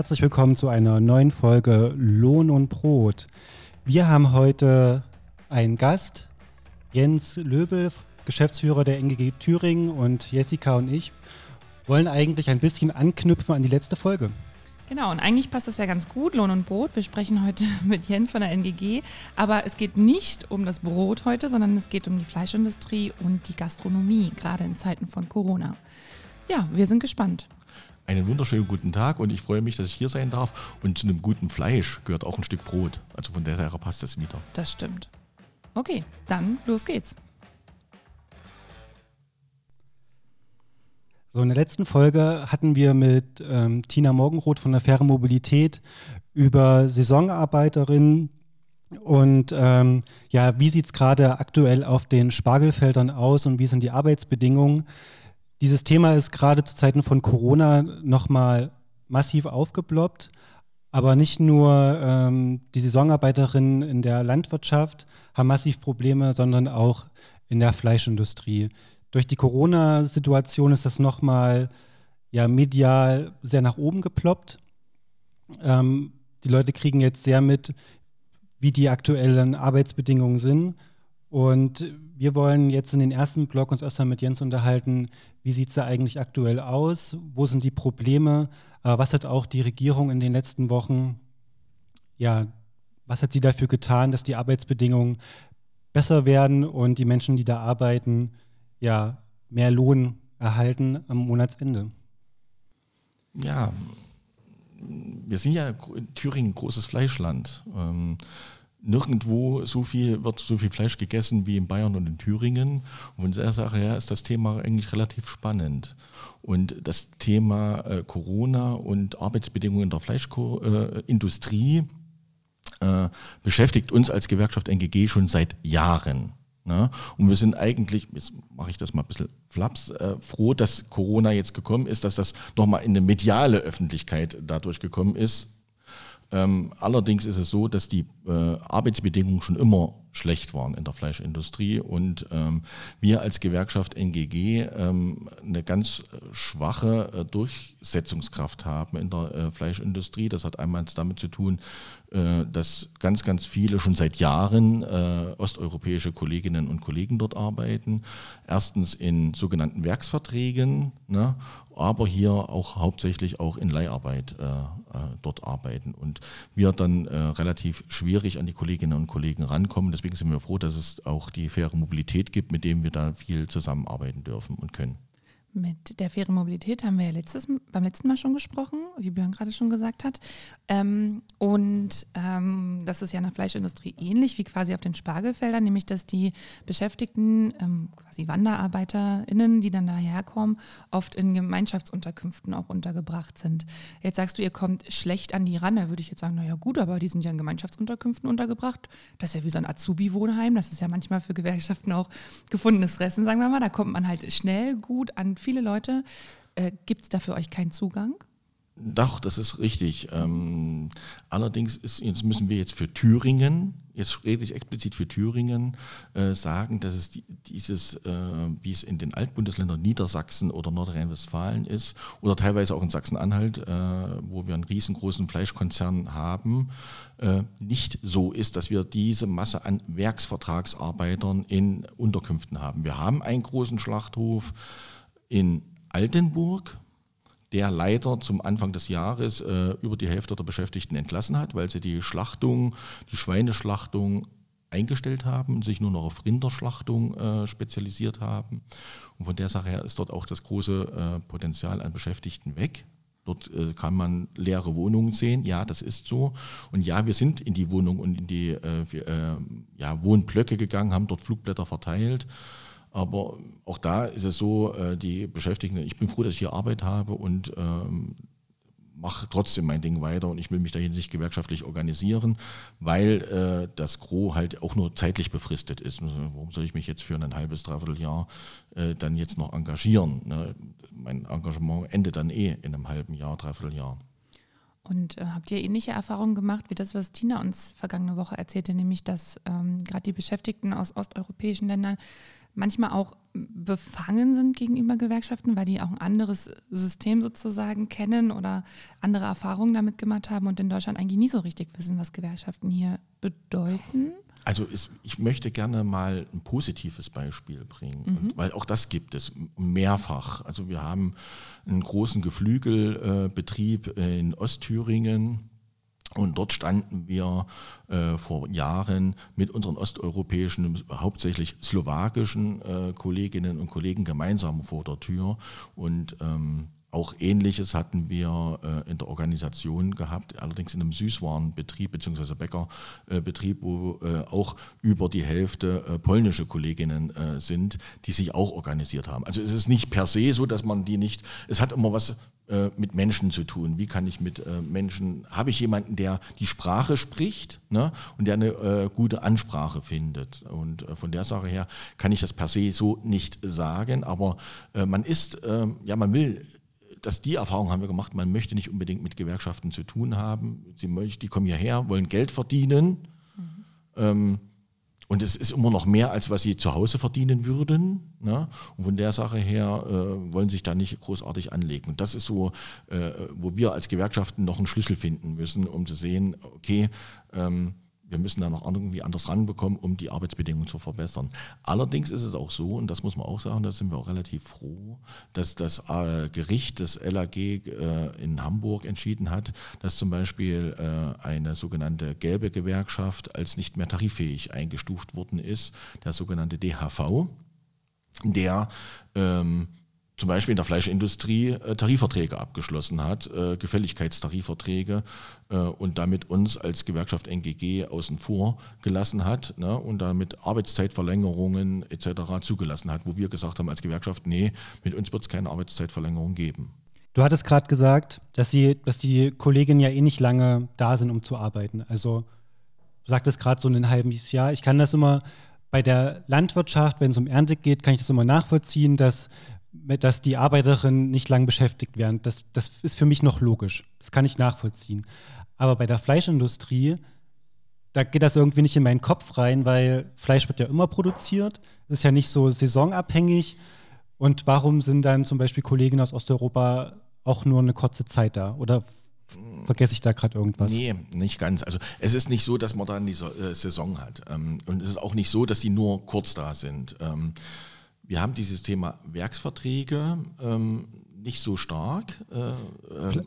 Herzlich willkommen zu einer neuen Folge Lohn und Brot. Wir haben heute einen Gast, Jens Löbel, Geschäftsführer der NGG Thüringen und Jessica und ich wollen eigentlich ein bisschen anknüpfen an die letzte Folge. Genau, und eigentlich passt das ja ganz gut, Lohn und Brot. Wir sprechen heute mit Jens von der NGG, aber es geht nicht um das Brot heute, sondern es geht um die Fleischindustrie und die Gastronomie, gerade in Zeiten von Corona. Ja, wir sind gespannt. Einen wunderschönen guten Tag und ich freue mich, dass ich hier sein darf. Und zu einem guten Fleisch gehört auch ein Stück Brot. Also von der Seite passt das wieder. Das stimmt. Okay, dann los geht's. So, in der letzten Folge hatten wir mit ähm, Tina Morgenroth von der Faire Mobilität über Saisonarbeiterinnen und ähm, ja, wie sieht es gerade aktuell auf den Spargelfeldern aus und wie sind die Arbeitsbedingungen? Dieses Thema ist gerade zu Zeiten von Corona nochmal massiv aufgeploppt, aber nicht nur ähm, die Saisonarbeiterinnen in der Landwirtschaft haben massiv Probleme, sondern auch in der Fleischindustrie. Durch die Corona-Situation ist das nochmal ja, medial sehr nach oben geploppt. Ähm, die Leute kriegen jetzt sehr mit, wie die aktuellen Arbeitsbedingungen sind. Und wir wollen jetzt in den ersten Blog uns erstmal mit Jens unterhalten, wie sieht es da eigentlich aktuell aus, wo sind die Probleme, äh, was hat auch die Regierung in den letzten Wochen, ja, was hat sie dafür getan, dass die Arbeitsbedingungen besser werden und die Menschen, die da arbeiten, ja, mehr Lohn erhalten am Monatsende. Ja, wir sind ja in Thüringen ein großes Fleischland. Ähm, nirgendwo so viel, wird so viel Fleisch gegessen wie in Bayern und in Thüringen. Und von der Sache her ist das Thema eigentlich relativ spannend. Und das Thema äh, Corona und Arbeitsbedingungen in der Fleischindustrie äh, beschäftigt uns als Gewerkschaft NGG schon seit Jahren. Ne? Und wir sind eigentlich, jetzt mache ich das mal ein bisschen flaps, äh, froh, dass Corona jetzt gekommen ist, dass das nochmal in eine mediale Öffentlichkeit dadurch gekommen ist. Ähm, allerdings ist es so, dass die äh, Arbeitsbedingungen schon immer schlecht waren in der Fleischindustrie und ähm, wir als Gewerkschaft NGG ähm, eine ganz äh, schwache äh, Durchsetzungskraft haben in der äh, Fleischindustrie. Das hat einmal damit zu tun, äh, dass ganz, ganz viele schon seit Jahren äh, osteuropäische Kolleginnen und Kollegen dort arbeiten. Erstens in sogenannten Werksverträgen, ne, aber hier auch hauptsächlich auch in Leiharbeit äh, äh dort arbeiten. Und wir dann äh, relativ schwierig an die Kolleginnen und Kollegen rankommen. Deswegen sind wir froh, dass es auch die faire Mobilität gibt, mit dem wir da viel zusammenarbeiten dürfen und können. Mit der fairen Mobilität haben wir ja letztes, beim letzten Mal schon gesprochen, wie Björn gerade schon gesagt hat. Ähm, und ähm, das ist ja in der Fleischindustrie ähnlich wie quasi auf den Spargelfeldern, nämlich dass die Beschäftigten, ähm, quasi WanderarbeiterInnen, die dann daherkommen, oft in Gemeinschaftsunterkünften auch untergebracht sind. Jetzt sagst du, ihr kommt schlecht an die ran. Da würde ich jetzt sagen, naja gut, aber die sind ja in Gemeinschaftsunterkünften untergebracht. Das ist ja wie so ein Azubi-Wohnheim. Das ist ja manchmal für Gewerkschaften auch gefundenes Fressen, sagen wir mal. Da kommt man halt schnell gut an viele Leute. Äh, Gibt es da für euch keinen Zugang? Doch, das ist richtig. Ähm, allerdings ist, jetzt müssen wir jetzt für Thüringen, jetzt rede ich explizit für Thüringen, äh, sagen, dass es die, dieses, äh, wie es in den Altbundesländern Niedersachsen oder Nordrhein-Westfalen ist, oder teilweise auch in Sachsen-Anhalt, äh, wo wir einen riesengroßen Fleischkonzern haben, äh, nicht so ist, dass wir diese Masse an Werksvertragsarbeitern in Unterkünften haben. Wir haben einen großen Schlachthof, in Altenburg, der leider zum Anfang des Jahres äh, über die Hälfte der Beschäftigten entlassen hat, weil sie die Schlachtung, die Schweineschlachtung eingestellt haben, sich nur noch auf Rinderschlachtung äh, spezialisiert haben. Und von der Sache her ist dort auch das große äh, Potenzial an Beschäftigten weg. Dort äh, kann man leere Wohnungen sehen. Ja, das ist so. Und ja, wir sind in die Wohnung und in die äh, äh, ja, Wohnblöcke gegangen, haben dort Flugblätter verteilt aber auch da ist es so, äh, die Beschäftigten, ich bin froh, dass ich hier Arbeit habe und ähm, mache trotzdem mein Ding weiter und ich will mich dahin nicht gewerkschaftlich organisieren, weil äh, das Gros halt auch nur zeitlich befristet ist. Warum soll ich mich jetzt für ein halbes, dreiviertel Jahr äh, dann jetzt noch engagieren? Ne? Mein Engagement endet dann eh in einem halben Jahr, dreiviertel Jahr. Und äh, habt ihr ähnliche Erfahrungen gemacht wie das, was Tina uns vergangene Woche erzählte, nämlich dass ähm, gerade die Beschäftigten aus osteuropäischen Ländern manchmal auch befangen sind gegenüber Gewerkschaften, weil die auch ein anderes System sozusagen kennen oder andere Erfahrungen damit gemacht haben und in Deutschland eigentlich nie so richtig wissen, was Gewerkschaften hier bedeuten? Also es, ich möchte gerne mal ein positives Beispiel bringen, mhm. und, weil auch das gibt es mehrfach. Also wir haben einen großen Geflügelbetrieb äh, in Ostthüringen, und dort standen wir äh, vor Jahren mit unseren osteuropäischen, hauptsächlich slowakischen äh, Kolleginnen und Kollegen gemeinsam vor der Tür. Und ähm, auch Ähnliches hatten wir äh, in der Organisation gehabt, allerdings in einem Süßwarenbetrieb bzw. Bäckerbetrieb, wo äh, auch über die Hälfte äh, polnische Kolleginnen sind, die sich auch organisiert haben. Also es ist nicht per se so, dass man die nicht, es hat immer was mit Menschen zu tun. Wie kann ich mit Menschen, habe ich jemanden, der die Sprache spricht ne, und der eine äh, gute Ansprache findet. Und äh, von der Sache her kann ich das per se so nicht sagen, aber äh, man ist, ähm, ja, man will dass die Erfahrung haben wir gemacht, man möchte nicht unbedingt mit Gewerkschaften zu tun haben. Sie möchten, die kommen hierher, wollen Geld verdienen. Mhm. Ähm, und es ist immer noch mehr, als was sie zu Hause verdienen würden. Ne? Und von der Sache her äh, wollen sich da nicht großartig anlegen. Und das ist so, äh, wo wir als Gewerkschaften noch einen Schlüssel finden müssen, um zu sehen, okay, ähm, wir müssen da noch irgendwie anders ranbekommen, um die Arbeitsbedingungen zu verbessern. Allerdings ist es auch so, und das muss man auch sagen, da sind wir auch relativ froh, dass das äh, Gericht des LAG äh, in Hamburg entschieden hat, dass zum Beispiel äh, eine sogenannte gelbe Gewerkschaft als nicht mehr tariffähig eingestuft worden ist, der sogenannte DHV, der ähm, zum Beispiel in der Fleischindustrie äh, Tarifverträge abgeschlossen hat, äh, Gefälligkeitstarifverträge äh, und damit uns als Gewerkschaft NGG außen vor gelassen hat ne, und damit Arbeitszeitverlängerungen etc. zugelassen hat, wo wir gesagt haben als Gewerkschaft, nee, mit uns wird es keine Arbeitszeitverlängerung geben. Du hattest gerade gesagt, dass, sie, dass die Kolleginnen ja eh nicht lange da sind, um zu arbeiten. Also du sagtest gerade so ein halbes Jahr. Ich kann das immer bei der Landwirtschaft, wenn es um Ernte geht, kann ich das immer nachvollziehen, dass dass die Arbeiterinnen nicht lang beschäftigt werden. Das, das ist für mich noch logisch. Das kann ich nachvollziehen. Aber bei der Fleischindustrie, da geht das irgendwie nicht in meinen Kopf rein, weil Fleisch wird ja immer produziert. Es ist ja nicht so saisonabhängig. Und warum sind dann zum Beispiel Kollegen aus Osteuropa auch nur eine kurze Zeit da? Oder vergesse ich da gerade irgendwas? Nee, nicht ganz. Also es ist nicht so, dass man da eine äh, Saison hat. Ähm, und es ist auch nicht so, dass sie nur kurz da sind. Ähm, wir haben dieses Thema Werksverträge ähm, nicht so stark. Äh,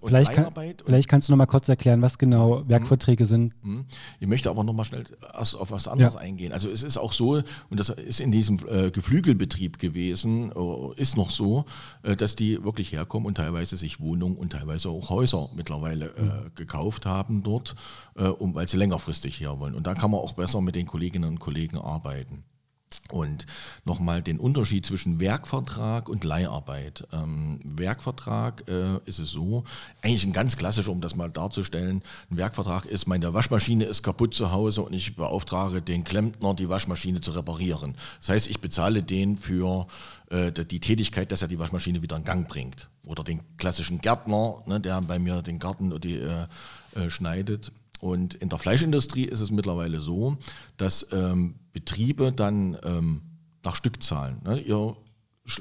vielleicht, kann, vielleicht, kannst du noch mal kurz erklären, was genau mhm. Werkverträge sind. Mhm. Ich möchte aber noch mal schnell erst auf was anderes ja. eingehen. Also es ist auch so, und das ist in diesem äh, Geflügelbetrieb gewesen, äh, ist noch so, äh, dass die wirklich herkommen und teilweise sich Wohnungen und teilweise auch Häuser mittlerweile äh, mhm. gekauft haben dort, äh, um, weil sie längerfristig hier wollen. Und da kann man auch besser mit den Kolleginnen und Kollegen arbeiten. Und nochmal den Unterschied zwischen Werkvertrag und Leiharbeit. Ähm, Werkvertrag äh, ist es so, eigentlich ein ganz klassischer, um das mal darzustellen. Ein Werkvertrag ist, meine Waschmaschine ist kaputt zu Hause und ich beauftrage den Klempner, die Waschmaschine zu reparieren. Das heißt, ich bezahle den für äh, die Tätigkeit, dass er die Waschmaschine wieder in Gang bringt. Oder den klassischen Gärtner, ne, der bei mir den Garten die, äh, äh schneidet. Und in der Fleischindustrie ist es mittlerweile so, dass ähm, Betriebe dann ähm, nach Stückzahlen, ne, ihr,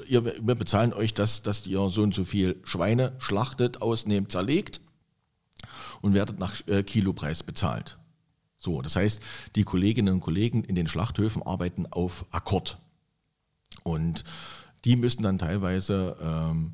ihr, wir bezahlen euch, das, dass ihr so und so viel Schweine schlachtet, ausnehmt, zerlegt und werdet nach äh, Kilopreis bezahlt. So, das heißt, die Kolleginnen und Kollegen in den Schlachthöfen arbeiten auf Akkord. Und die müssen dann teilweise ähm,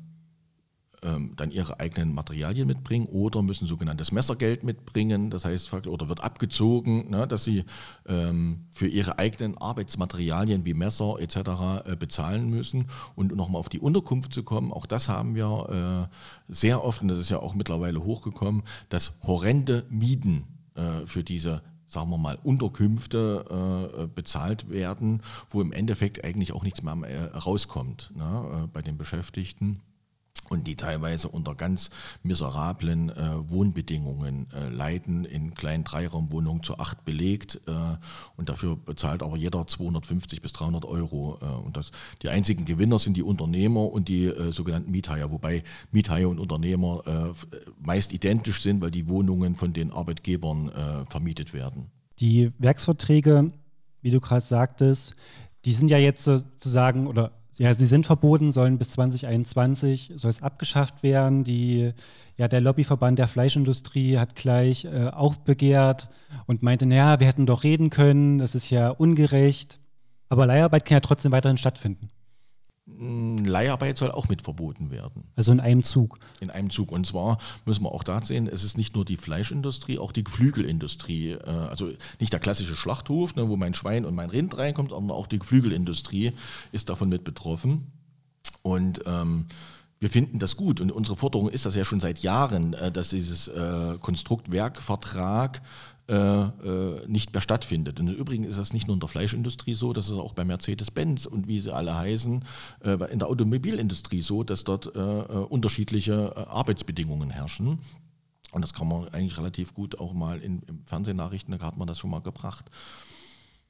dann ihre eigenen Materialien mitbringen oder müssen sogenanntes Messergeld mitbringen, das heißt, oder wird abgezogen, ne, dass sie ähm, für ihre eigenen Arbeitsmaterialien wie Messer etc. Äh, bezahlen müssen. Und nochmal auf die Unterkunft zu kommen, auch das haben wir äh, sehr oft, und das ist ja auch mittlerweile hochgekommen, dass horrende Mieten äh, für diese sagen wir mal, Unterkünfte äh, bezahlt werden, wo im Endeffekt eigentlich auch nichts mehr äh, rauskommt ne, äh, bei den Beschäftigten und die teilweise unter ganz miserablen äh, Wohnbedingungen äh, leiden, in kleinen Dreiraumwohnungen zu acht belegt äh, und dafür bezahlt aber jeder 250 bis 300 Euro. Äh, und das, die einzigen Gewinner sind die Unternehmer und die äh, sogenannten Miethaier, wobei Miethaier und Unternehmer äh, meist identisch sind, weil die Wohnungen von den Arbeitgebern vermietet werden. Die Werksverträge, wie du gerade sagtest, die sind ja jetzt sozusagen oder ja, sie sind verboten, sollen bis 2021 soll es abgeschafft werden. Die, ja, der Lobbyverband der Fleischindustrie hat gleich äh, aufbegehrt und meinte, naja, wir hätten doch reden können, das ist ja ungerecht. Aber Leiharbeit kann ja trotzdem weiterhin stattfinden. Leiharbeit soll auch mit verboten werden. Also in einem Zug. In einem Zug. Und zwar müssen wir auch da sehen, es ist nicht nur die Fleischindustrie, auch die Geflügelindustrie. Äh, also nicht der klassische Schlachthof, ne, wo mein Schwein und mein Rind reinkommt, sondern auch die Geflügelindustrie ist davon mit betroffen. Und ähm, wir finden das gut und unsere Forderung ist das ja schon seit Jahren, äh, dass dieses äh, Konstrukt Werkvertrag nicht mehr stattfindet. Und im Übrigen ist das nicht nur in der Fleischindustrie so, das ist auch bei Mercedes-Benz und wie sie alle heißen, äh, in der Automobilindustrie so, dass dort unterschiedliche Arbeitsbedingungen herrschen. Und das kann man eigentlich relativ gut auch mal in, im Fernsehnachrichten, da hat man das schon mal gebracht.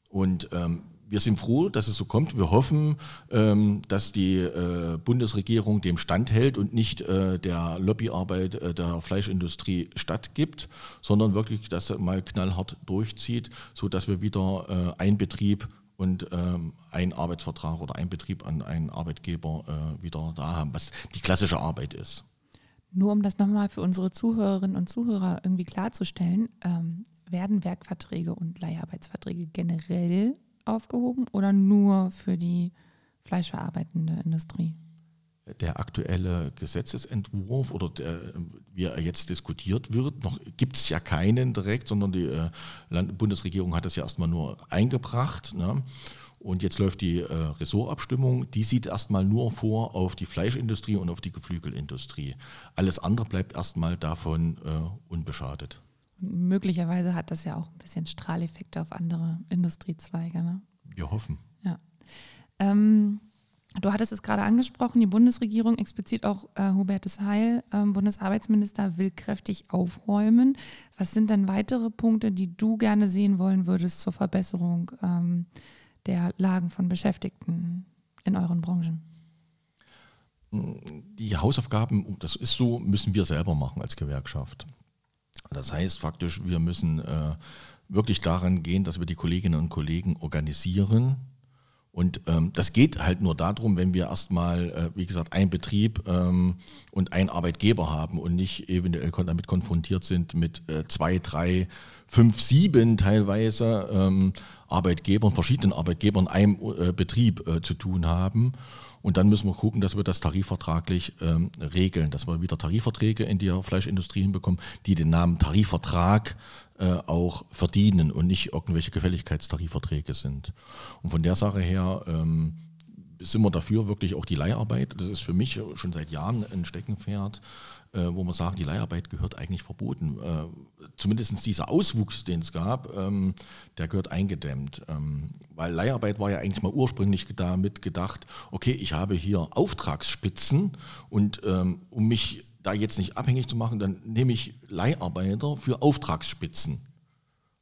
Und ähm, wir sind froh, dass es so kommt. Wir hoffen, ähm, dass die äh, Bundesregierung dem standhält und nicht äh, der Lobbyarbeit äh, der Fleischindustrie stattgibt, sondern wirklich das mal knallhart durchzieht, sodass wir wieder ein Betrieb und ähm, ein Arbeitsvertrag oder ein Betrieb an einen Arbeitgeber wieder da haben, was die klassische Arbeit ist. Nur um das nochmal für unsere Zuhörerinnen und Zuhörer irgendwie klarzustellen, ähm, werden Werkverträge und Leiharbeitsverträge generell aufgehoben oder nur für die fleischverarbeitende Industrie? Der aktuelle Gesetzesentwurf oder der, wie er jetzt diskutiert wird, noch gibt es ja keinen direkt, sondern die äh, Land Bundesregierung hat das ja erstmal nur eingebracht. Ne? Und jetzt läuft die äh, Ressortabstimmung, die sieht erstmal nur vor auf die Fleischindustrie und auf die Geflügelindustrie. Alles andere bleibt erstmal davon äh, unbeschadet möglicherweise hat das ja auch ein bisschen Strahleffekte auf andere Industriezweige. Ne? Wir hoffen. Ja. Ähm, du hattest es gerade angesprochen, die Bundesregierung, explizit auch äh, Hubertus Heil, äh, Bundesarbeitsminister, will kräftig aufräumen. Was sind denn weitere Punkte, die du gerne sehen wollen würdest zur Verbesserung ähm, der Lagen von Beschäftigten in euren Branchen? Die Hausaufgaben, das ist so, müssen wir selber machen als Gewerkschaft. Das heißt faktisch, wir müssen äh, wirklich daran gehen, dass wir die Kolleginnen und Kollegen organisieren. Und ähm, das geht halt nur darum, wenn wir erstmal, äh, wie gesagt, einen Betrieb ähm, und einen Arbeitgeber haben und nicht eventuell damit konfrontiert sind mit äh, zwei, drei, fünf, sieben teilweise ähm, Arbeitgebern, verschiedenen Arbeitgebern, einem äh, Betrieb äh, zu tun haben. Und dann müssen wir gucken, dass wir das tarifvertraglich ähm, regeln, dass wir wieder Tarifverträge in die Fleischindustrie hinbekommen, die den Namen Tarifvertrag äh, auch verdienen und nicht irgendwelche Gefälligkeitstarifverträge sind. Und von der Sache her ähm, sind wir dafür wirklich auch die Leiharbeit. Das ist für mich schon seit Jahren ein Steckenpferd, äh, wo man sagt, die Leiharbeit gehört eigentlich verboten. Äh, Zumindest dieser Auswuchs, den es gab, ähm, der gehört eingedämmt. Ähm, weil Leiharbeit war ja eigentlich mal ursprünglich damit gedacht, okay, ich habe hier Auftragsspitzen und ähm, um mich da jetzt nicht abhängig zu machen, dann nehme ich Leiharbeiter für Auftragsspitzen.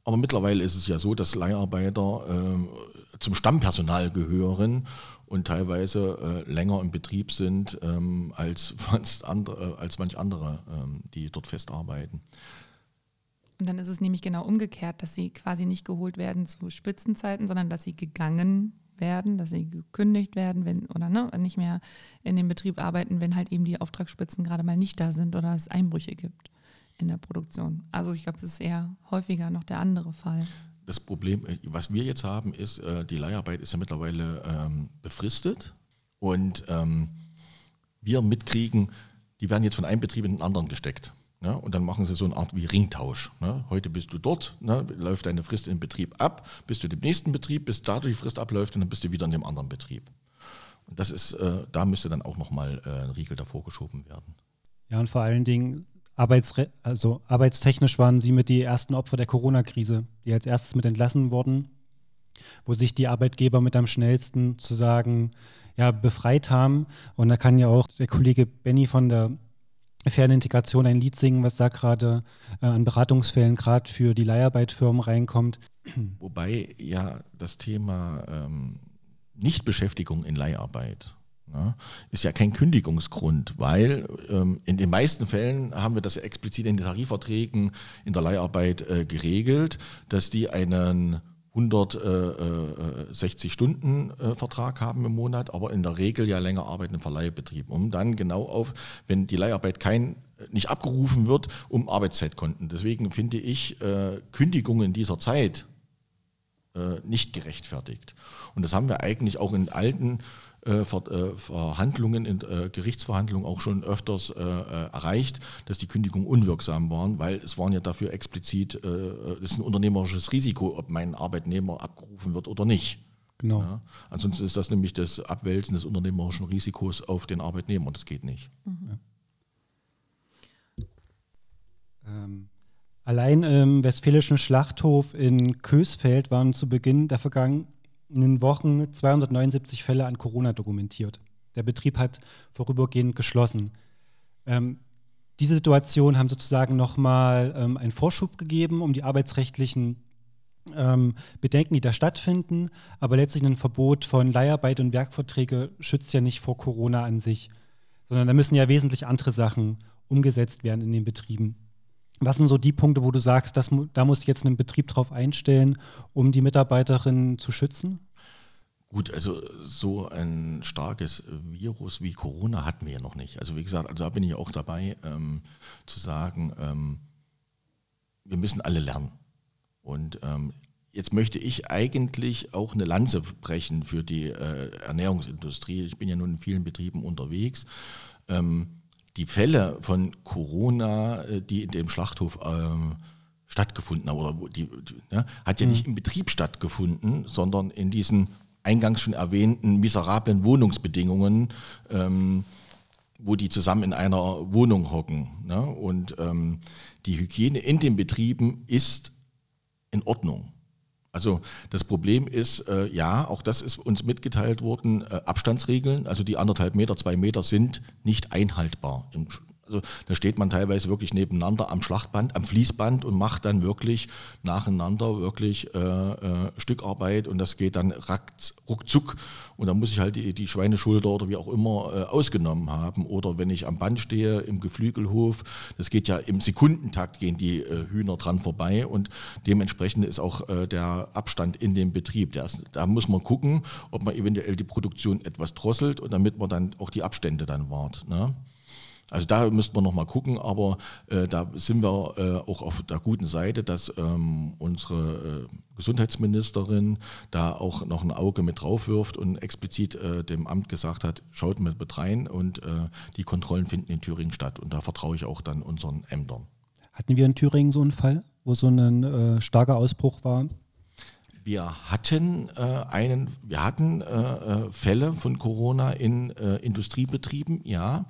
Aber mittlerweile ist es ja so, dass Leiharbeiter äh, zum Stammpersonal gehören und teilweise äh, länger im Betrieb sind ähm, als, andere, äh, als manch andere, ähm, die dort festarbeiten. Und dann ist es nämlich genau umgekehrt, dass sie quasi nicht geholt werden zu Spitzenzeiten, sondern dass sie gegangen werden, dass sie gekündigt werden, wenn oder ne, nicht mehr in dem Betrieb arbeiten, wenn halt eben die Auftragsspitzen gerade mal nicht da sind oder es Einbrüche gibt in der Produktion. Also ich glaube, es ist eher häufiger noch der andere Fall. Das Problem, äh, was wir jetzt haben, ist, äh, die Leiharbeit ist ja mittlerweile ähm, befristet und ähm, wir mitkriegen, die werden jetzt von einem Betrieb in den anderen gesteckt. Ne? Und dann machen sie so eine Art wie Ringtausch. Ne? Heute bist du dort, ne? läuft deine Frist im Betrieb ab, bist du im nächsten Betrieb, bis da die Frist abläuft und dann bist du wieder in dem anderen Betrieb. Und das ist, äh, da müsste dann auch nochmal äh, ein Riegel davor geschoben werden. Ja, und vor allen Dingen Arbeitsre also arbeitstechnisch waren sie mit die ersten Opfer der Corona-Krise, die als erstes mit entlassen wurden, wo sich die Arbeitgeber mit am schnellsten zu sagen, ja, befreit haben. Und da kann ja auch der Kollege Benny von der ferne Integration ein Lied singen, was da gerade äh, an Beratungsfällen gerade für die Leiharbeitfirmen reinkommt. Wobei ja das Thema ähm, Nichtbeschäftigung in Leiharbeit ja, ist ja kein Kündigungsgrund, weil ähm, in den meisten Fällen haben wir das ja explizit in den Tarifverträgen in der Leiharbeit äh, geregelt, dass die einen 160 Stunden äh, Vertrag haben im Monat, aber in der Regel ja länger arbeiten im Verleihbetrieb, um dann genau auf, wenn die Leiharbeit kein nicht abgerufen wird, um Arbeitszeitkonten. Deswegen finde ich äh, Kündigungen dieser Zeit äh, nicht gerechtfertigt. Und das haben wir eigentlich auch in alten äh, äh, Verhandlungen, in äh, Gerichtsverhandlungen auch schon öfters erreicht, dass die Kündigungen unwirksam waren, weil es waren ja dafür explizit, das ist ein unternehmerisches Risiko, ob mein Arbeitnehmer abgerufen wird oder nicht. Genau. Ja, ansonsten ist das nämlich das Abwälzen des unternehmerischen Risikos auf den Arbeitnehmer und das geht nicht. Mhm. Ja. Ähm, allein im westfälischen Schlachthof in Kösfeld waren zu Beginn der vergangenen in den Wochen 279 Fälle an Corona dokumentiert. Der Betrieb hat vorübergehend geschlossen. Ähm, diese Situation haben sozusagen nochmal ähm, einen Vorschub gegeben, um die arbeitsrechtlichen ähm, Bedenken, die da stattfinden. Aber letztlich ein Verbot von Leiharbeit und Werkverträge schützt ja nicht vor Corona an sich, sondern da müssen ja wesentlich andere Sachen umgesetzt werden in den Betrieben. Was sind so die Punkte, wo du sagst, das, da muss jetzt ein Betrieb drauf einstellen, um die Mitarbeiterinnen zu schützen? Gut, also so ein starkes Virus wie Corona hatten wir ja noch nicht. Also wie gesagt, also da bin ich auch dabei ähm, zu sagen, ähm, wir müssen alle lernen. Und ähm, jetzt möchte ich eigentlich auch eine Lanze brechen für die äh, Ernährungsindustrie. Ich bin ja nun in vielen Betrieben unterwegs. Ähm, die Fälle von Corona, äh, die in dem Schlachthof ähm, stattgefunden haben, oder die, die ne, hat ja mhm. nicht im Betrieb stattgefunden, sondern in diesen eingangs schon erwähnten miserablen Wohnungsbedingungen, ähm, wo die zusammen in einer Wohnung hocken. Ne? Und ähm, die Hygiene in den Betrieben ist in Ordnung. Also das Problem ist, äh, ja, auch das ist uns mitgeteilt worden, äh, Abstandsregeln, also die anderthalb Meter, zwei Meter sind nicht einhaltbar im also da steht man teilweise wirklich nebeneinander am Schlachtband, am Fließband und macht dann wirklich nacheinander wirklich äh, äh, Stückarbeit und das geht dann ruckzuck und da muss ich halt die, die Schweineschulter oder wie auch immer äh, ausgenommen haben. Oder wenn ich am Band stehe im Geflügelhof, das geht ja im Sekundentakt gehen die äh, Hühner dran vorbei und dementsprechend ist auch äh, der Abstand in dem Betrieb. Ist, da muss man gucken, ob man eventuell die Produktion etwas drosselt und damit man dann auch die Abstände dann wahrt. Ne? Also da müsste man nochmal gucken, aber äh, da sind wir äh, auch auf der guten Seite, dass ähm, unsere äh, Gesundheitsministerin da auch noch ein Auge mit drauf wirft und explizit äh, dem Amt gesagt hat, schaut mit, mit rein und äh, die Kontrollen finden in Thüringen statt. Und da vertraue ich auch dann unseren Ämtern. Hatten wir in Thüringen so einen Fall, wo so ein äh, starker Ausbruch war? Wir hatten einen, wir hatten Fälle von Corona in Industriebetrieben, ja.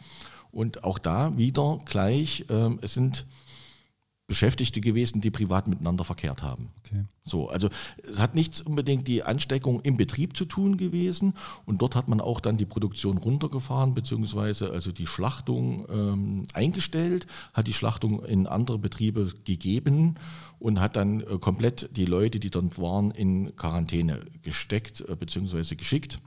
Und auch da wieder gleich, äh, es sind Beschäftigte gewesen, die privat miteinander verkehrt haben. Okay. So, also es hat nichts unbedingt die Ansteckung im Betrieb zu tun gewesen und dort hat man auch dann die Produktion runtergefahren beziehungsweise also die Schlachtung ähm, eingestellt, hat die Schlachtung in andere Betriebe gegeben und hat dann äh, komplett die Leute, die dort waren, in Quarantäne gesteckt äh, beziehungsweise geschickt.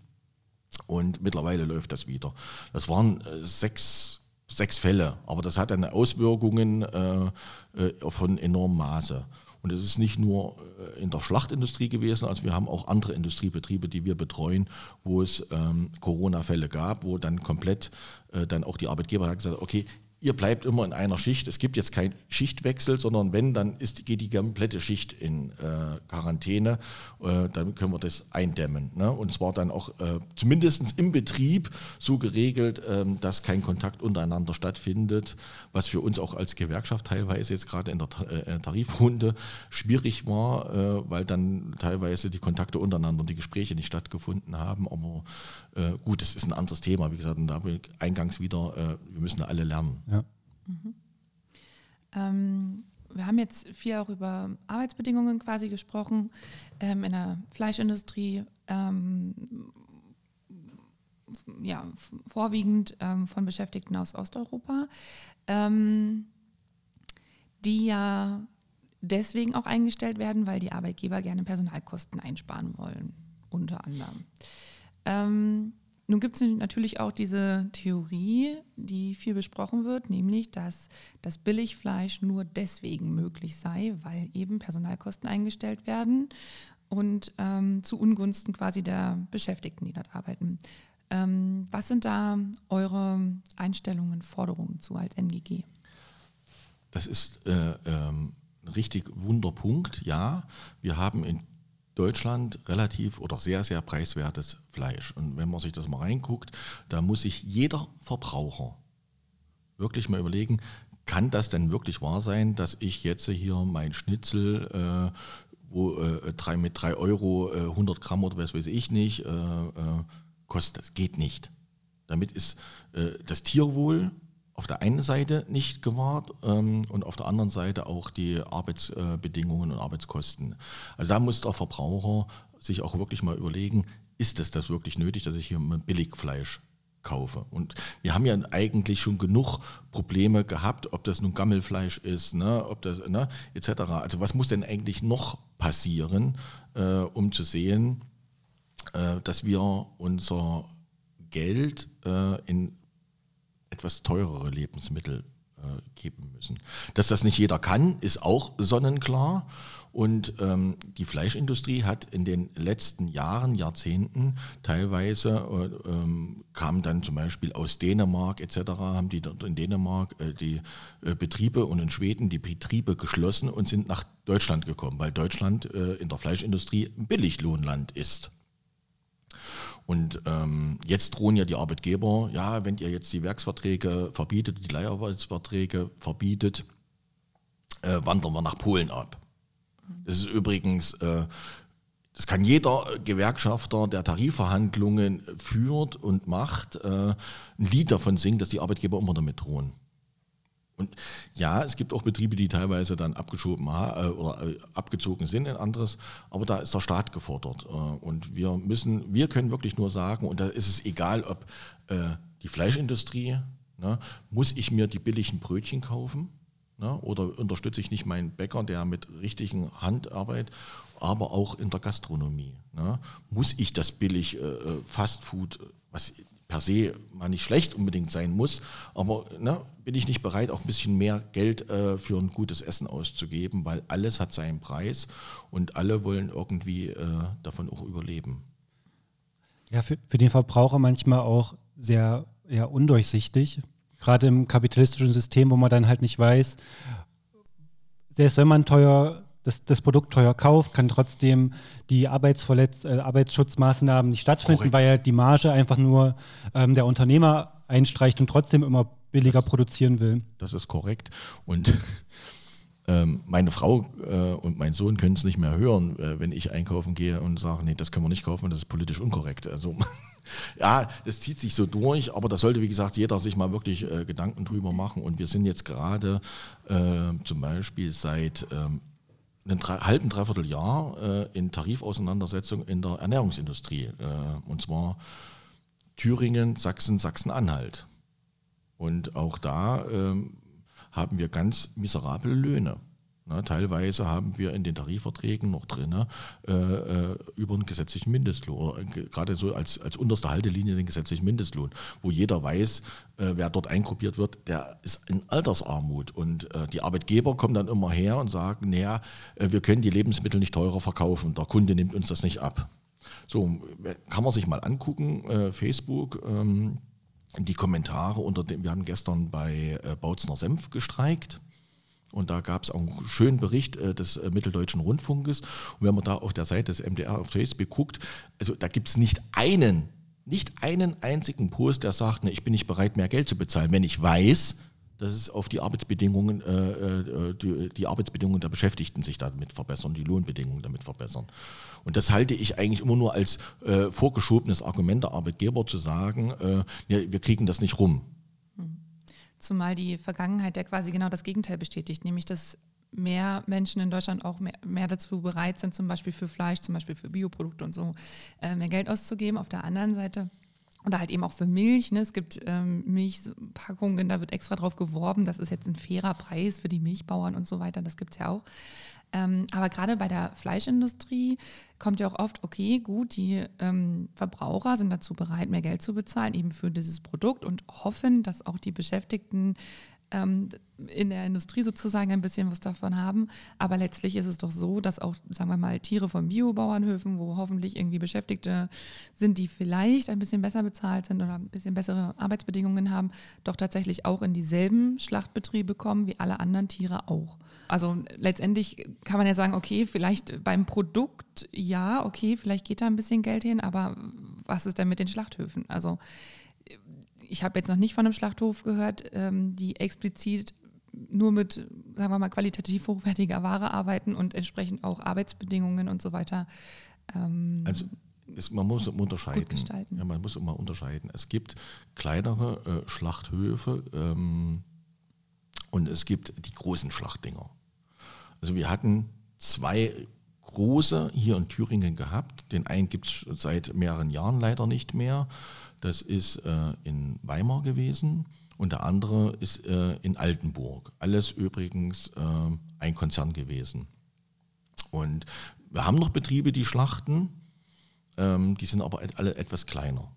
Und mittlerweile läuft das wieder. Das waren äh, sechs, sechs Fälle, aber das hat dann Auswirkungen äh, äh, von enormem Maße. Und es ist nicht nur äh, in der Schlachtindustrie gewesen, also wir haben auch andere Industriebetriebe, die wir betreuen, wo es ähm, Corona-Fälle gab, wo dann komplett äh, dann auch die Arbeitgeber gesagt haben, okay, ihr bleibt immer in einer Schicht. Es gibt jetzt keinen Schichtwechsel, sondern wenn, dann ist, geht die komplette Schicht in äh, Quarantäne. Äh, dann können wir das eindämmen. Ne? Und zwar dann auch äh, zumindest im Betrieb so geregelt, ähm, dass kein Kontakt untereinander stattfindet, was für uns auch als Gewerkschaft teilweise jetzt gerade in der äh, Tarifrunde schwierig war, äh, weil dann teilweise die Kontakte untereinander und die Gespräche nicht stattgefunden haben. Aber äh, gut, das ist ein anderes Thema. Wie gesagt, und da eingangs wieder, wir müssen alle lernen. Mhm. Ähm, wir haben jetzt viel auch über Arbeitsbedingungen quasi gesprochen ähm, in der Fleischindustrie. Ähm, ja, vorwiegend ähm, von Beschäftigten aus Osteuropa, ähm, die ja deswegen auch eingestellt werden, weil die Arbeitgeber gerne Personalkosten einsparen wollen, unter anderem. Nun gibt es natürlich auch diese Theorie, die viel besprochen wird, nämlich, dass das Billigfleisch nur deswegen möglich sei, weil eben Personalkosten eingestellt werden und ähm, zu Ungunsten quasi der Beschäftigten, die dort arbeiten. Ähm, was sind da eure Einstellungen, Forderungen zu als NGG? Das ist äh, ähm, ein richtig Wunderpunkt. Ja, wir haben in Deutschland relativ oder sehr, sehr preiswertes Fleisch. Und wenn man sich das mal reinguckt, da muss sich jeder Verbraucher wirklich mal überlegen, kann das denn wirklich wahr sein, dass ich jetzt hier mein Schnitzel, äh, wo äh, drei, mit 3 Euro äh, 100 Gramm oder was weiß ich nicht, äh, äh, kostet? Das geht nicht. Damit ist äh, das Tierwohl auf der einen Seite nicht gewahrt ähm, und auf der anderen Seite auch die Arbeitsbedingungen und Arbeitskosten. Also da muss der Verbraucher sich auch wirklich mal überlegen, ist es das wirklich nötig, dass ich hier Billigfleisch kaufe. Und wir haben ja eigentlich schon genug Probleme gehabt, ob das nun Gammelfleisch ist, ne, ob das, ne, etc. Also was muss denn eigentlich noch passieren, äh, um zu sehen, äh, dass wir unser Geld äh, in etwas teurere Lebensmittel äh, geben müssen. Dass das nicht jeder kann, ist auch sonnenklar. Und ähm, die Fleischindustrie hat in den letzten Jahren, Jahrzehnten teilweise, äh, ähm, kam dann zum Beispiel aus Dänemark etc., haben die dort in Dänemark äh, die äh, Betriebe und in Schweden die Betriebe geschlossen und sind nach Deutschland gekommen, weil Deutschland äh, in der Fleischindustrie ein Billiglohnland ist. Und ähm, jetzt drohen ja die Arbeitgeber, ja, wenn ihr jetzt die Werksverträge verbietet, die Leiharbeitsverträge verbietet, äh, wandern wir nach Polen ab. Das ist übrigens, äh, das kann jeder Gewerkschafter, der Tarifverhandlungen führt und macht, äh, ein Lied davon singen, dass die Arbeitgeber immer damit drohen. Und ja, es gibt auch Betriebe, die teilweise dann abgeschoben äh, oder äh, abgezogen sind in anderes, aber da ist der Staat gefordert. Äh, und wir müssen, wir können wirklich nur sagen, und da ist es egal, ob die Fleischindustrie, ne, muss ich mir die billigen Brötchen kaufen? Ne? Oder unterstütze ich nicht meinen Bäcker, der mit richtigen Handarbeit, aber auch in der Gastronomie. Ne? Muss ich das billig äh, Fastfood, was per se mal nicht schlecht unbedingt sein muss, aber ne, bin ich nicht bereit, auch ein bisschen mehr Geld äh, für ein gutes Essen auszugeben, weil alles hat seinen Preis und alle wollen irgendwie äh, davon auch überleben. Ja, für, für den Verbraucher manchmal auch sehr ja, undurchsichtig, gerade im kapitalistischen System, wo man dann halt nicht weiß, selbst wenn man teuer das, das Produkt teuer kauft, kann trotzdem die Arbeitsverletz äh, Arbeitsschutzmaßnahmen nicht stattfinden, Korrekt. weil ja die Marge einfach nur ähm, der Unternehmer einstreicht und trotzdem immer billiger das, produzieren will. Das ist korrekt. Und ähm, meine Frau äh, und mein Sohn können es nicht mehr hören, äh, wenn ich einkaufen gehe und sage, nee, das können wir nicht kaufen, das ist politisch unkorrekt. Also ja, das zieht sich so durch, aber da sollte, wie gesagt, jeder sich mal wirklich äh, Gedanken drüber machen. Und wir sind jetzt gerade äh, zum Beispiel seit ähm, einem drei, halben, dreiviertel Jahr äh, in Tarifauseinandersetzung in der Ernährungsindustrie. Äh, und zwar Thüringen, Sachsen, Sachsen-Anhalt. Und auch da ähm, haben wir ganz miserable Löhne. Na, teilweise haben wir in den Tarifverträgen noch drin äh, äh, über einen gesetzlichen Mindestlohn, äh, gerade so als, als unterste Haltelinie den gesetzlichen Mindestlohn, wo jeder weiß, äh, wer dort eingruppiert wird, der ist in Altersarmut. Und äh, die Arbeitgeber kommen dann immer her und sagen, naja, äh, wir können die Lebensmittel nicht teurer verkaufen, der Kunde nimmt uns das nicht ab. So, kann man sich mal angucken, Facebook. Ähm, die Kommentare unter dem, wir haben gestern bei Bautzner Senf gestreikt und da gab es auch einen schönen Bericht äh, des äh, Mitteldeutschen Rundfunkes. Und wenn man da auf der Seite des MDR auf Facebook guckt, also da gibt es nicht einen, nicht einen einzigen Post, der sagt, ne, ich bin nicht bereit, mehr Geld zu bezahlen, wenn ich weiß, dass es auf die Arbeitsbedingungen, äh, äh, die, die, Arbeitsbedingungen der Beschäftigten sich damit verbessern, die Lohnbedingungen damit verbessern. Und das halte ich eigentlich immer nur als äh, vorgeschobenes Argument der Arbeitgeber zu sagen, äh, ja, wir kriegen das nicht rum. Zumal die Vergangenheit ja quasi genau das Gegenteil bestätigt, nämlich dass mehr Menschen in Deutschland auch mehr, mehr, dazu bereit sind, zum Beispiel für Fleisch, zum Beispiel für Bioprodukte und so, äh, mehr Geld auszugeben. Auf der anderen Seite oder halt eben auch für Milch. Ne? Es gibt ähm, Milchpackungen, da wird extra drauf geworben, das ist jetzt ein fairer Preis für die Milchbauern und so weiter. Das gibt es ja auch. Ähm, aber gerade bei der Fleischindustrie kommt ja auch oft, okay, gut, die ähm, Verbraucher sind dazu bereit, mehr Geld zu bezahlen, eben für dieses Produkt und hoffen, dass auch die Beschäftigten ähm, in der Industrie sozusagen ein bisschen was davon haben. Aber letztlich ist es doch so, dass auch, sagen wir mal, Tiere von Biobauernhöfen, wo hoffentlich irgendwie Beschäftigte sind, die vielleicht ein bisschen besser bezahlt sind oder ein bisschen bessere Arbeitsbedingungen haben, doch tatsächlich auch in dieselben Schlachtbetriebe kommen wie alle anderen Tiere auch. Also letztendlich kann man ja sagen, okay, vielleicht beim Produkt ja, okay, vielleicht geht da ein bisschen Geld hin, aber was ist denn mit den Schlachthöfen? Also ich habe jetzt noch nicht von einem Schlachthof gehört, ähm, die explizit nur mit, sagen wir mal, qualitativ hochwertiger Ware arbeiten und entsprechend auch Arbeitsbedingungen und so weiter. Ähm, also ist, man muss unterscheiden. Ja, man muss immer unterscheiden. Es gibt kleinere äh, Schlachthöfe ähm, und es gibt die großen Schlachtdinger. Also wir hatten zwei große hier in Thüringen gehabt. Den einen gibt es seit mehreren Jahren leider nicht mehr. Das ist äh, in Weimar gewesen und der andere ist äh, in Altenburg. Alles übrigens äh, ein Konzern gewesen. Und wir haben noch Betriebe, die schlachten, ähm, die sind aber alle etwas kleiner.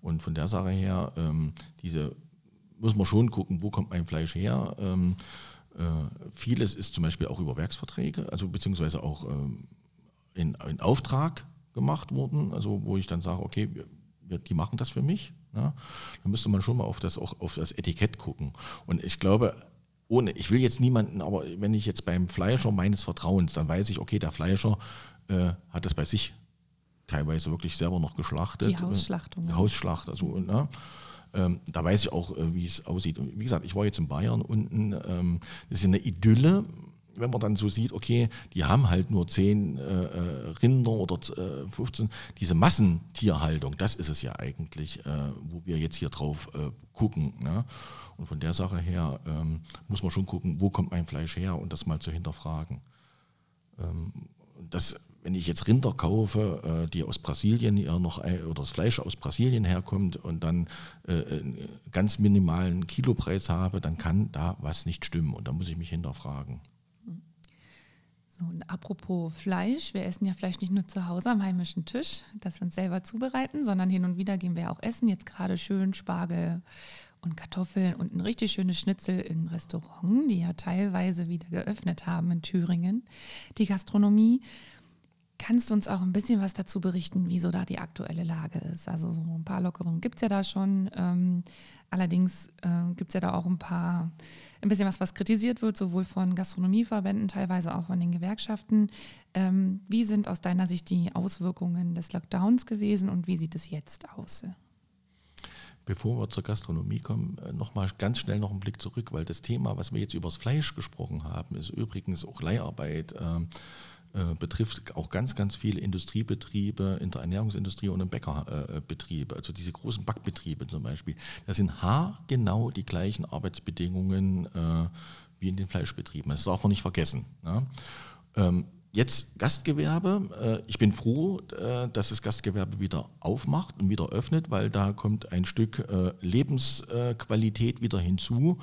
Und von der Sache her, ähm, diese muss man schon gucken, wo kommt mein Fleisch her. Ähm, äh, vieles ist zum Beispiel auch über Werksverträge, also beziehungsweise auch ähm, in, in, Auftrag gemacht worden, also wo ich dann sage, okay, die machen das für mich. Ja, dann müsste man schon mal auf das, auch auf das Etikett gucken. Und ich glaube, ohne, ich will jetzt niemanden, aber wenn ich jetzt beim Fleischer meines Vertrauens, dann weiß ich, okay, der Fleischer äh, hat das bei sich teilweise wirklich selber noch geschlachtet. Die Hausschlachtung. Die Hausschlacht, also, ne? ähm, da weiß ich auch, äh, wie es aussieht. Und wie gesagt, ich war jetzt in Bayern unten, ähm, das ist eine Idylle, wenn man dann so sieht, okay, die haben halt nur 10 äh, äh, Rinder oder äh, 15, diese Massentierhaltung, das ist es ja eigentlich, äh, wo wir jetzt hier drauf äh, gucken. Ne? Und von der Sache her ähm, muss man schon gucken, wo kommt mein Fleisch her und das mal zu hinterfragen. Ähm, das, wenn ich jetzt Rinder kaufe, äh, die aus Brasilien ja noch oder das Fleisch aus Brasilien herkommt und dann einen ganz minimalen Kilopreis habe, dann kann da was nicht stimmen und da muss ich mich hinterfragen. Und apropos Fleisch, wir essen ja Fleisch nicht nur zu Hause am heimischen Tisch, dass wir uns selber zubereiten, sondern hin und wieder gehen wir auch essen. Jetzt gerade schön Spargel und Kartoffeln und ein richtig schönes Schnitzel im Restaurant, die ja teilweise wieder geöffnet haben in Thüringen. Die Gastronomie. Kannst du uns auch ein bisschen was dazu berichten, wieso da die aktuelle Lage ist? Also so ein paar Lockerungen gibt es ja da schon. Ähm, allerdings äh, gibt es ja da auch ein paar, ein bisschen was, was kritisiert wird, sowohl von Gastronomieverbänden, teilweise auch von den Gewerkschaften. Ähm, wie sind aus deiner Sicht die Auswirkungen des Lockdowns gewesen und wie sieht es jetzt aus? Bevor wir zur Gastronomie kommen, äh, nochmal ganz schnell noch einen Blick zurück, weil das Thema, was wir jetzt über das Fleisch gesprochen haben, ist übrigens auch Leiharbeit. Äh, äh, betrifft auch ganz, ganz viele Industriebetriebe in der Ernährungsindustrie und im Bäckerbetriebe, also diese großen Backbetriebe zum Beispiel. Das sind haargenau die gleichen Arbeitsbedingungen äh, wie in den Fleischbetrieben. Das darf man nicht vergessen. Ne? Ähm, jetzt Gastgewerbe. Äh, ich bin froh, äh, dass das Gastgewerbe wieder aufmacht und wieder öffnet, weil da kommt ein Stück äh, Lebensqualität wieder hinzu.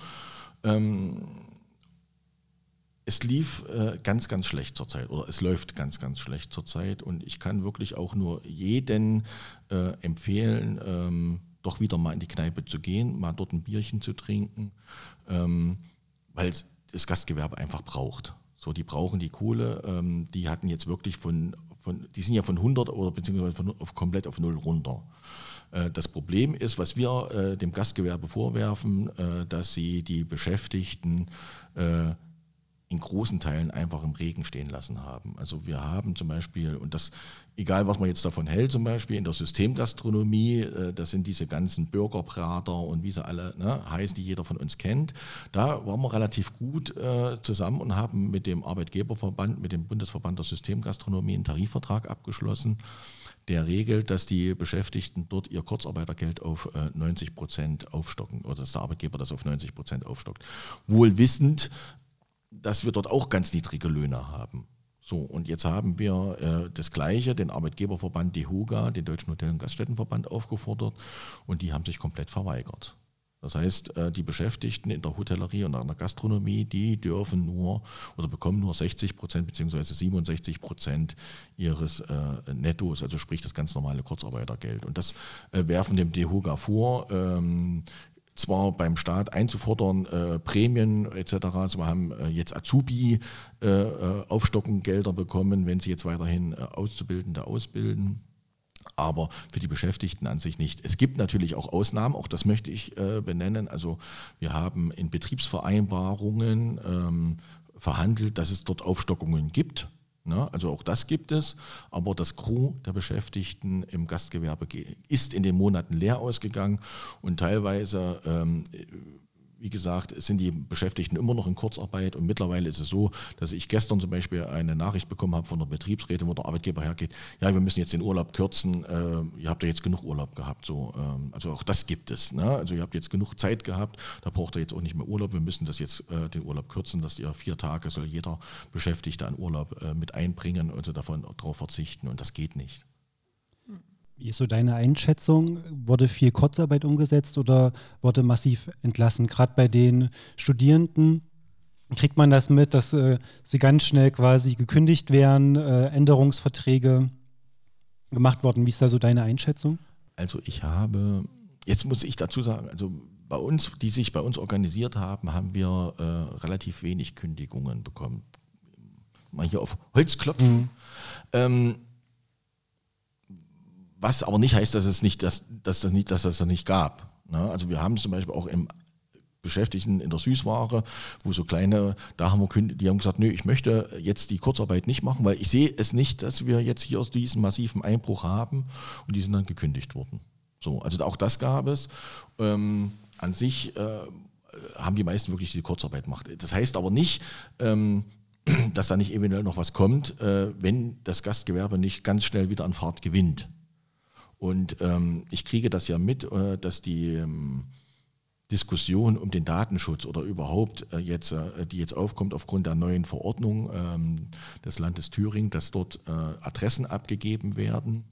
Es lief äh, ganz, ganz schlecht zurzeit oder es läuft ganz, ganz schlecht zurzeit und ich kann wirklich auch nur jeden äh, empfehlen, ähm, doch wieder mal in die Kneipe zu gehen, mal dort ein Bierchen zu trinken, ähm, weil das Gastgewerbe einfach braucht. So, die brauchen die Kohle. Ähm, die hatten jetzt wirklich von, von, die sind ja von 100 oder beziehungsweise von, auf, komplett auf null runter. Äh, das Problem ist, was wir äh, dem Gastgewerbe vorwerfen, äh, dass sie die Beschäftigten äh, in großen Teilen einfach im Regen stehen lassen haben. Also wir haben zum Beispiel, und das, egal was man jetzt davon hält, zum Beispiel in der Systemgastronomie, äh, das sind diese ganzen Bürgerbrater und wie sie alle ne, heißen, die jeder von uns kennt, da waren wir relativ gut äh, zusammen und haben mit dem Arbeitgeberverband, mit dem Bundesverband der Systemgastronomie einen Tarifvertrag abgeschlossen, der regelt, dass die Beschäftigten dort ihr Kurzarbeitergeld auf äh, 90 Prozent aufstocken oder dass der Arbeitgeber das auf 90 Prozent aufstockt. Wohl wissend, dass wir dort auch ganz niedrige Löhne haben. So, und jetzt haben wir äh, das Gleiche, den Arbeitgeberverband DEHOGA, den Deutschen Hotel- und Gaststättenverband, aufgefordert und die haben sich komplett verweigert. Das heißt, äh, die Beschäftigten in der Hotellerie und in der Gastronomie, die dürfen nur oder bekommen nur 60 Prozent bzw. 67 Prozent ihres äh, Nettos, also sprich das ganz normale Kurzarbeitergeld. Und das äh, werfen dem DEHOGA vor. Ähm, zwar beim Staat einzufordern, äh, Prämien etc. Also wir haben äh, jetzt Azubi äh, äh bekommen, wenn sie jetzt weiterhin äh, Auszubildende ausbilden. Aber für die Beschäftigten an sich nicht. Es gibt natürlich auch Ausnahmen, auch das möchte ich äh, benennen. Also wir haben in Betriebsvereinbarungen ähm, verhandelt, dass es dort Aufstockungen gibt. Ne? Also auch das gibt es, aber das Crew der Beschäftigten im Gastgewerbe ist in den Monaten leer ausgegangen und teilweise ähm, wie gesagt, sind die Beschäftigten immer noch in Kurzarbeit und mittlerweile ist es so, dass ich gestern zum Beispiel eine Nachricht bekommen habe von der Betriebsrätin, wo der Arbeitgeber hergeht, ja, wir müssen jetzt den Urlaub kürzen, äh, ihr habt ja jetzt genug Urlaub gehabt. So, ähm, also auch das gibt es. Ne? Also ihr habt jetzt genug Zeit gehabt, da braucht ihr jetzt auch nicht mehr Urlaub, wir müssen das jetzt äh, den Urlaub kürzen, dass ihr vier Tage soll jeder Beschäftigte an Urlaub äh, mit einbringen und davon darauf verzichten und das geht nicht. Wie ist so deine Einschätzung? Wurde viel Kurzarbeit umgesetzt oder wurde massiv entlassen? Gerade bei den Studierenden kriegt man das mit, dass äh, sie ganz schnell quasi gekündigt werden, äh, Änderungsverträge gemacht worden. Wie ist da so deine Einschätzung? Also ich habe, jetzt muss ich dazu sagen, also bei uns, die sich bei uns organisiert haben, haben wir äh, relativ wenig Kündigungen bekommen. Mal hier auf Holz klopfen. Mhm. Ähm, was aber nicht heißt, dass es nicht, dass, dass das nicht, dass das nicht gab. Ne? Also wir haben zum Beispiel auch im Beschäftigten in der Süßware, wo so kleine, da haben wir, die haben gesagt, nö, ich möchte jetzt die Kurzarbeit nicht machen, weil ich sehe es nicht, dass wir jetzt hier diesen massiven Einbruch haben und die sind dann gekündigt worden. So, also auch das gab es. Ähm, an sich äh, haben die meisten wirklich die Kurzarbeit gemacht. Das heißt aber nicht, ähm, dass da nicht eventuell noch was kommt, äh, wenn das Gastgewerbe nicht ganz schnell wieder an Fahrt gewinnt. Und ähm, ich kriege das ja mit, äh, dass die ähm, Diskussion um den Datenschutz oder überhaupt äh, jetzt, äh, die jetzt aufkommt aufgrund der neuen Verordnung ähm, des Landes Thüringen, dass dort äh, Adressen abgegeben werden,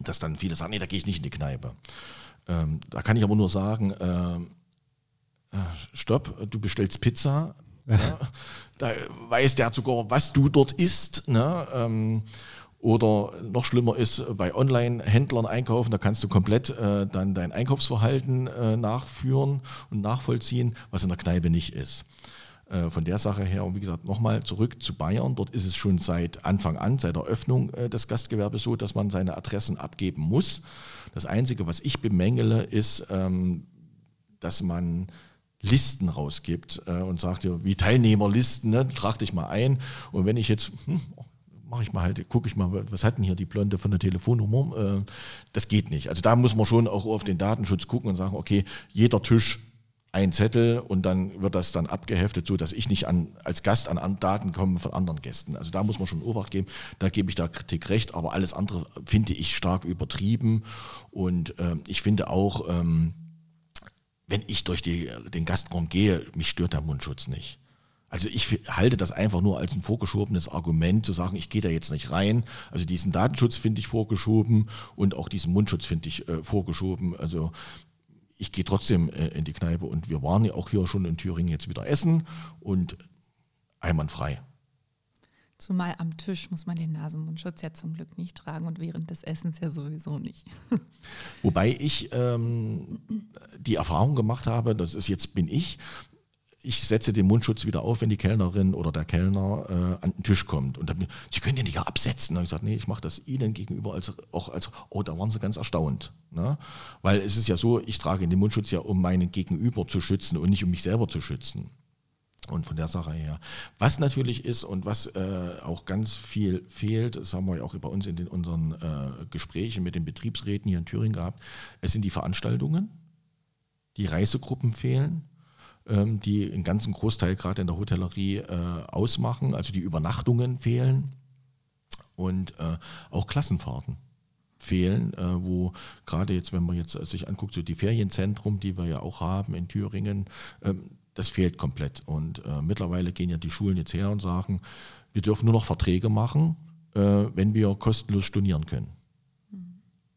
dass dann viele sagen, nee, da gehe ich nicht in die Kneipe. Ähm, da kann ich aber nur sagen, ähm, äh, stopp, du bestellst Pizza, ja, da weiß der sogar, was du dort isst. Ne? Oder noch schlimmer ist bei Online-Händlern einkaufen, da kannst du komplett äh, dann dein Einkaufsverhalten äh, nachführen und nachvollziehen, was in der Kneipe nicht ist. Äh, von der Sache her, und wie gesagt, nochmal zurück zu Bayern. Dort ist es schon seit Anfang an, seit der Öffnung äh, des Gastgewerbes so, dass man seine Adressen abgeben muss. Das Einzige, was ich bemängele, ist, ähm, dass man Listen rausgibt äh, und sagt, wie Teilnehmerlisten, ne, trag dich mal ein. Und wenn ich jetzt, hm, mache ich mal halt, gucke ich mal, was hat denn hier die Blonde von der Telefonnummer? Äh, das geht nicht. Also da muss man schon auch auf den Datenschutz gucken und sagen, okay, jeder Tisch ein Zettel und dann wird das dann abgeheftet, so dass ich nicht an, als Gast an, an Daten komme von anderen Gästen. Also da muss man schon Obacht geben. Da gebe ich der Kritik recht, aber alles andere finde ich stark übertrieben. Und äh, ich finde auch, ähm, wenn ich durch die, den Gastraum gehe, mich stört der Mundschutz nicht. Also ich halte das einfach nur als ein vorgeschobenes Argument, zu sagen, ich gehe da jetzt nicht rein. Also diesen Datenschutz finde ich vorgeschoben und auch diesen Mundschutz finde ich äh, vorgeschoben. Also ich gehe trotzdem äh, in die Kneipe und wir waren ja auch hier schon in Thüringen jetzt wieder essen und einwandfrei. Zumal am Tisch muss man den Nasenmundschutz ja zum Glück nicht tragen und während des Essens ja sowieso nicht. Wobei ich ähm, die Erfahrung gemacht habe, das ist jetzt bin ich, ich setze den Mundschutz wieder auf, wenn die Kellnerin oder der Kellner äh, an den Tisch kommt. Und dann, Sie können den nicht absetzen. Und ich sage, nee, ich mache das Ihnen gegenüber als, auch als, oh, da waren Sie ganz erstaunt. Ne? Weil es ist ja so, ich trage den Mundschutz ja, um meinen Gegenüber zu schützen und nicht um mich selber zu schützen. Und von der Sache her. Was natürlich ist und was äh, auch ganz viel fehlt, das haben wir ja auch bei uns in den, unseren äh, Gesprächen mit den Betriebsräten hier in Thüringen gehabt, es sind die Veranstaltungen, die Reisegruppen fehlen, ähm, die einen ganzen Großteil gerade in der Hotellerie äh, ausmachen. Also die Übernachtungen fehlen und äh, auch Klassenfahrten fehlen, äh, wo gerade jetzt, wenn man jetzt sich anguckt, so die Ferienzentrum, die wir ja auch haben in Thüringen, ähm, das fehlt komplett. Und äh, mittlerweile gehen ja die Schulen jetzt her und sagen, wir dürfen nur noch Verträge machen, äh, wenn wir kostenlos stornieren können.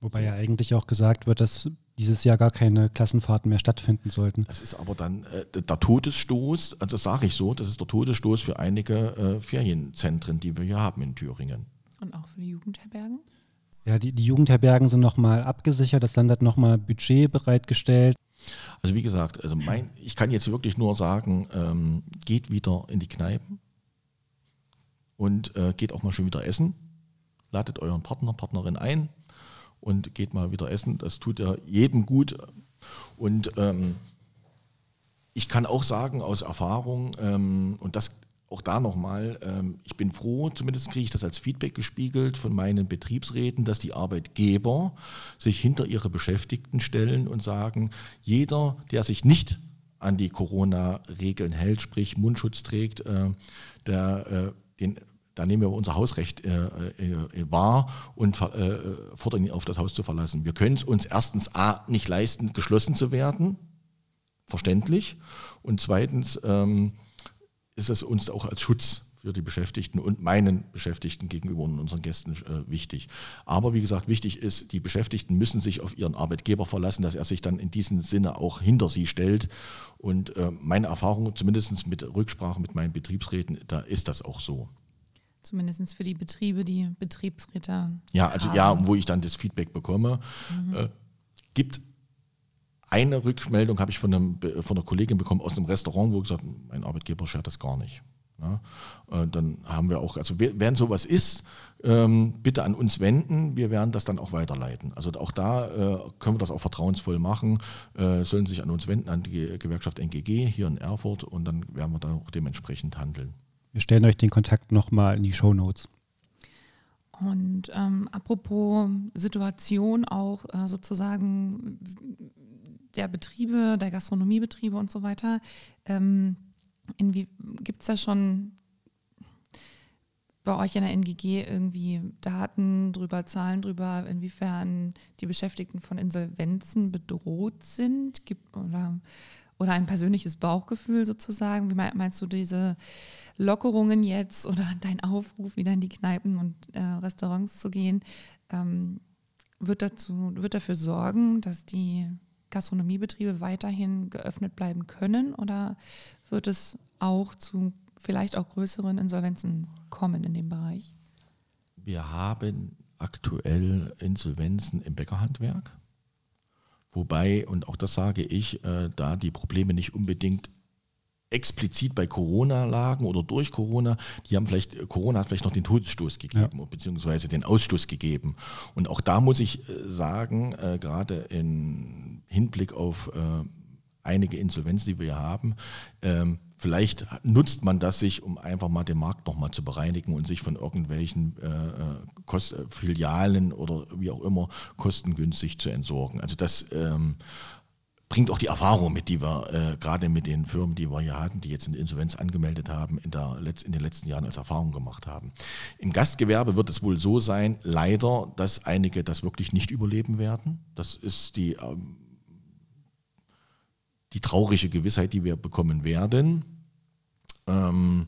Wobei ja eigentlich auch gesagt wird, dass dieses Jahr gar keine Klassenfahrten mehr stattfinden sollten. Das ist aber dann äh, der Todesstoß, also das sage ich so, das ist der Todesstoß für einige äh, Ferienzentren, die wir hier haben in Thüringen. Und auch für die Jugendherbergen? Ja, die, die Jugendherbergen sind nochmal abgesichert, das Land hat nochmal Budget bereitgestellt. Also wie gesagt, also mein, ich kann jetzt wirklich nur sagen, ähm, geht wieder in die Kneipen und äh, geht auch mal schon wieder essen. Ladet euren Partner, Partnerin ein und geht mal wieder essen. Das tut ja jedem gut. Und ähm, ich kann auch sagen aus Erfahrung, ähm, und das auch da nochmal, ähm, ich bin froh, zumindest kriege ich das als Feedback gespiegelt von meinen Betriebsräten, dass die Arbeitgeber sich hinter ihre Beschäftigten stellen und sagen, jeder, der sich nicht an die Corona-Regeln hält, sprich Mundschutz trägt, äh, der, äh, den, da nehmen wir unser Hausrecht äh, äh, wahr und äh, fordern ihn auf, das Haus zu verlassen. Wir können es uns erstens A nicht leisten, geschlossen zu werden, verständlich, und zweitens ähm, ist es uns auch als Schutz für die Beschäftigten und meinen Beschäftigten gegenüber und unseren Gästen äh, wichtig. Aber wie gesagt, wichtig ist, die Beschäftigten müssen sich auf ihren Arbeitgeber verlassen, dass er sich dann in diesem Sinne auch hinter sie stellt. Und äh, meine Erfahrung, zumindest mit Rücksprache mit meinen Betriebsräten, da ist das auch so. Zumindest für die Betriebe, die Betriebsräte. Ja, also haben. ja, wo ich dann das Feedback bekomme. Mhm. Äh, gibt eine Rückmeldung habe ich von, einem, von einer Kollegin bekommen aus einem Restaurant, wo gesagt, mein Arbeitgeber schert das gar nicht. Ja, äh, dann haben wir auch, also wenn sowas ist, ähm, bitte an uns wenden, wir werden das dann auch weiterleiten. Also auch da äh, können wir das auch vertrauensvoll machen, äh, sollen sich an uns wenden, an die Gewerkschaft NGG hier in Erfurt und dann werden wir dann auch dementsprechend handeln. Wir stellen euch den Kontakt nochmal in die Show Notes. Und ähm, apropos Situation auch äh, sozusagen der Betriebe, der Gastronomiebetriebe und so weiter. Ähm, Gibt es da schon bei euch in der NGG irgendwie Daten drüber, Zahlen drüber, inwiefern die Beschäftigten von Insolvenzen bedroht sind? Gibt, oder, oder ein persönliches Bauchgefühl sozusagen? Wie meinst du diese Lockerungen jetzt oder dein Aufruf, wieder in die Kneipen und äh, Restaurants zu gehen? Ähm, wird, dazu, wird dafür sorgen, dass die Gastronomiebetriebe weiterhin geöffnet bleiben können oder wird es auch zu vielleicht auch größeren Insolvenzen kommen in dem Bereich? Wir haben aktuell Insolvenzen im Bäckerhandwerk, wobei, und auch das sage ich, äh, da die Probleme nicht unbedingt explizit bei Corona lagen oder durch Corona, die haben vielleicht, Corona hat vielleicht noch den Todesstoß gegeben, ja. beziehungsweise den Ausstoß gegeben. Und auch da muss ich äh, sagen, äh, gerade im Hinblick auf äh, einige Insolvenzen, die wir haben, ähm, vielleicht nutzt man das sich, um einfach mal den Markt nochmal zu bereinigen und sich von irgendwelchen äh, äh Kost Filialen oder wie auch immer kostengünstig zu entsorgen. Also das ähm, bringt auch die Erfahrung mit, die wir äh, gerade mit den Firmen, die wir hier hatten, die jetzt in Insolvenz angemeldet haben, in, der, in den letzten Jahren als Erfahrung gemacht haben. Im Gastgewerbe wird es wohl so sein, leider, dass einige das wirklich nicht überleben werden. Das ist die, ähm, die traurige Gewissheit, die wir bekommen werden. Ähm,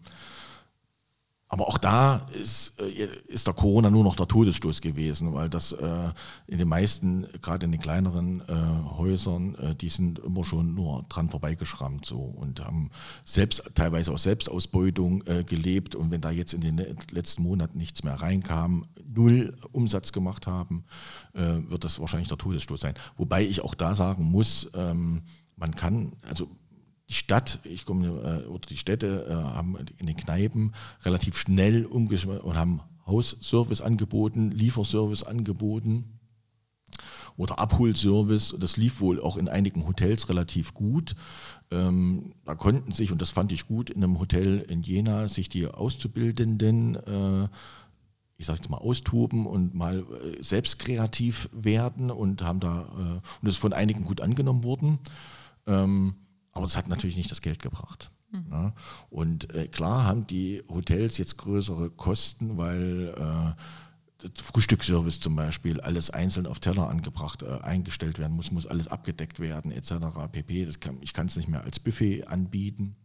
aber auch da ist, äh, ist der Corona nur noch der Todesstoß gewesen, weil das äh, in den meisten, gerade in den kleineren äh, Häusern, äh, die sind immer schon nur dran vorbeigeschrammt so und haben selbst teilweise auch Selbstausbeutung äh, gelebt. Und wenn da jetzt in den letzten Monaten nichts mehr reinkam, null Umsatz gemacht haben, äh, wird das wahrscheinlich der Todesstoß sein. Wobei ich auch da sagen muss, ähm, man kann, also die Stadt, ich komme, äh, oder die Städte äh, haben in den Kneipen relativ schnell umgeschmissen und haben Hausservice angeboten, Lieferservice angeboten oder Abholservice. Das lief wohl auch in einigen Hotels relativ gut. Ähm, da konnten sich, und das fand ich gut, in einem Hotel in Jena sich die Auszubildenden, äh, ich sage jetzt mal, austoben und mal äh, selbst kreativ werden und haben da, äh, und das ist von einigen gut angenommen worden. Ähm, aber es hat natürlich nicht das Geld gebracht. Mhm. Ja. Und äh, klar haben die Hotels jetzt größere Kosten, weil äh, Frühstücksservice zum Beispiel, alles einzeln auf Teller angebracht, äh, eingestellt werden muss, muss alles abgedeckt werden, etc. pp. Kann, ich kann es nicht mehr als Buffet anbieten.